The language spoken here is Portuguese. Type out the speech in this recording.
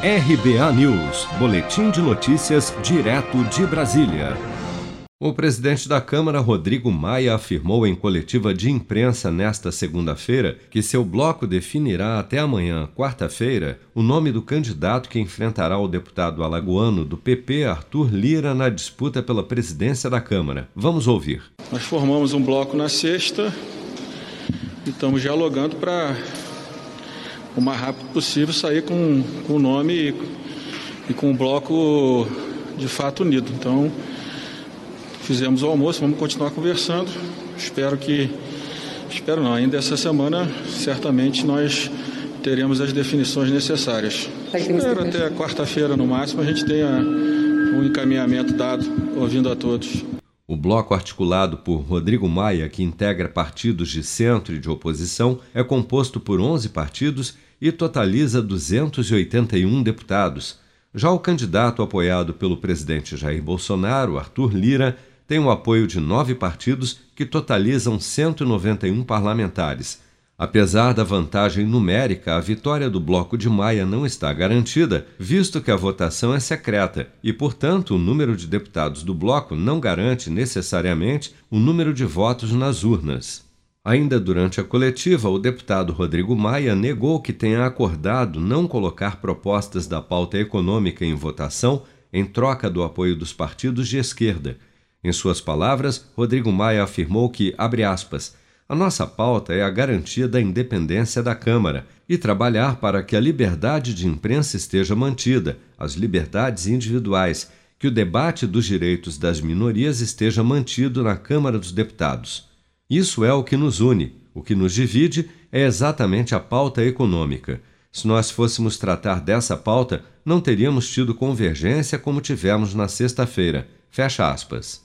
RBA News, Boletim de Notícias, direto de Brasília. O presidente da Câmara, Rodrigo Maia, afirmou em coletiva de imprensa nesta segunda-feira que seu bloco definirá até amanhã, quarta-feira, o nome do candidato que enfrentará o deputado alagoano do PP, Arthur Lira, na disputa pela presidência da Câmara. Vamos ouvir. Nós formamos um bloco na sexta e estamos dialogando para o mais rápido possível sair com, com o nome e, e com o bloco de fato unido. Então, fizemos o almoço, vamos continuar conversando. Espero que, espero não, ainda essa semana, certamente nós teremos as definições necessárias. Espero até quarta-feira no máximo a gente tenha um encaminhamento dado, ouvindo a todos. O bloco articulado por Rodrigo Maia, que integra partidos de centro e de oposição, é composto por 11 partidos e totaliza 281 deputados. Já o candidato apoiado pelo presidente Jair Bolsonaro, Arthur Lira, tem o apoio de nove partidos que totalizam 191 parlamentares. Apesar da vantagem numérica, a vitória do Bloco de Maia não está garantida, visto que a votação é secreta e, portanto, o número de deputados do Bloco não garante necessariamente o número de votos nas urnas. Ainda durante a coletiva, o deputado Rodrigo Maia negou que tenha acordado não colocar propostas da pauta econômica em votação em troca do apoio dos partidos de esquerda. Em suas palavras, Rodrigo Maia afirmou que, abre aspas, a nossa pauta é a garantia da independência da Câmara e trabalhar para que a liberdade de imprensa esteja mantida, as liberdades individuais, que o debate dos direitos das minorias esteja mantido na Câmara dos Deputados. Isso é o que nos une. O que nos divide é exatamente a pauta econômica. Se nós fôssemos tratar dessa pauta, não teríamos tido convergência como tivemos na sexta-feira. Fecha aspas.